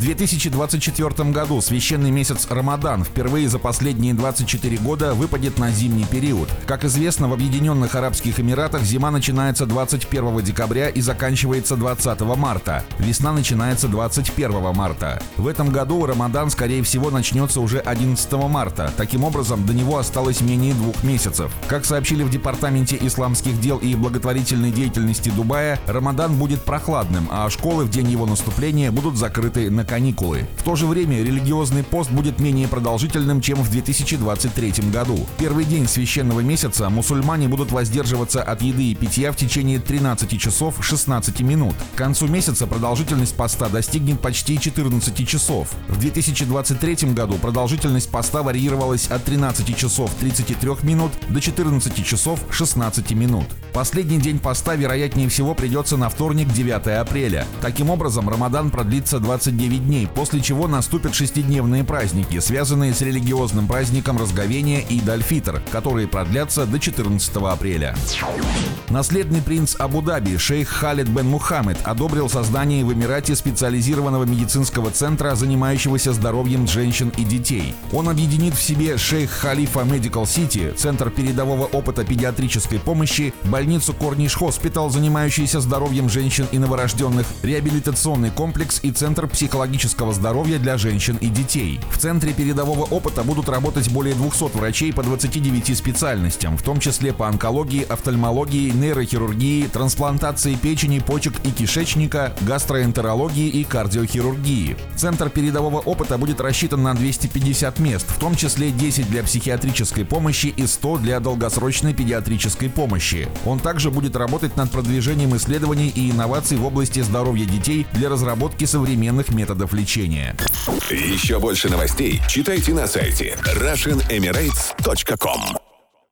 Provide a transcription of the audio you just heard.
В 2024 году священный месяц Рамадан впервые за последние 24 года выпадет на зимний период. Как известно, в Объединенных Арабских Эмиратах зима начинается 21 декабря и заканчивается 20 марта. Весна начинается 21 марта. В этом году Рамадан, скорее всего, начнется уже 11 марта. Таким образом, до него осталось менее двух месяцев. Как сообщили в Департаменте исламских дел и благотворительной деятельности Дубая, Рамадан будет прохладным, а школы в день его наступления будут закрыты на каникулы. В то же время религиозный пост будет менее продолжительным, чем в 2023 году. Первый день священного месяца мусульмане будут воздерживаться от еды и питья в течение 13 часов 16 минут. К концу месяца продолжительность поста достигнет почти 14 часов. В 2023 году продолжительность поста варьировалась от 13 часов 33 минут до 14 часов 16 минут. Последний день поста, вероятнее всего, придется на вторник 9 апреля. Таким образом, Рамадан продлится 29 дней, после чего наступят шестидневные праздники, связанные с религиозным праздником Разговения и Дальфитр, которые продлятся до 14 апреля. Наследный принц Абу-Даби шейх Халид бен Мухаммед одобрил создание в Эмирате специализированного медицинского центра, занимающегося здоровьем женщин и детей. Он объединит в себе Sheikh Khalifa Medical City, центр передового опыта педиатрической помощи, больницу Corniche Hospital, занимающийся здоровьем женщин и новорожденных, реабилитационный комплекс и центр психологического психологического здоровья для женщин и детей. В Центре передового опыта будут работать более 200 врачей по 29 специальностям, в том числе по онкологии, офтальмологии, нейрохирургии, трансплантации печени, почек и кишечника, гастроэнтерологии и кардиохирургии. Центр передового опыта будет рассчитан на 250 мест, в том числе 10 для психиатрической помощи и 100 для долгосрочной педиатрической помощи. Он также будет работать над продвижением исследований и инноваций в области здоровья детей для разработки современных методов методов лечения. Еще больше новостей читайте на сайте RussianEmirates.com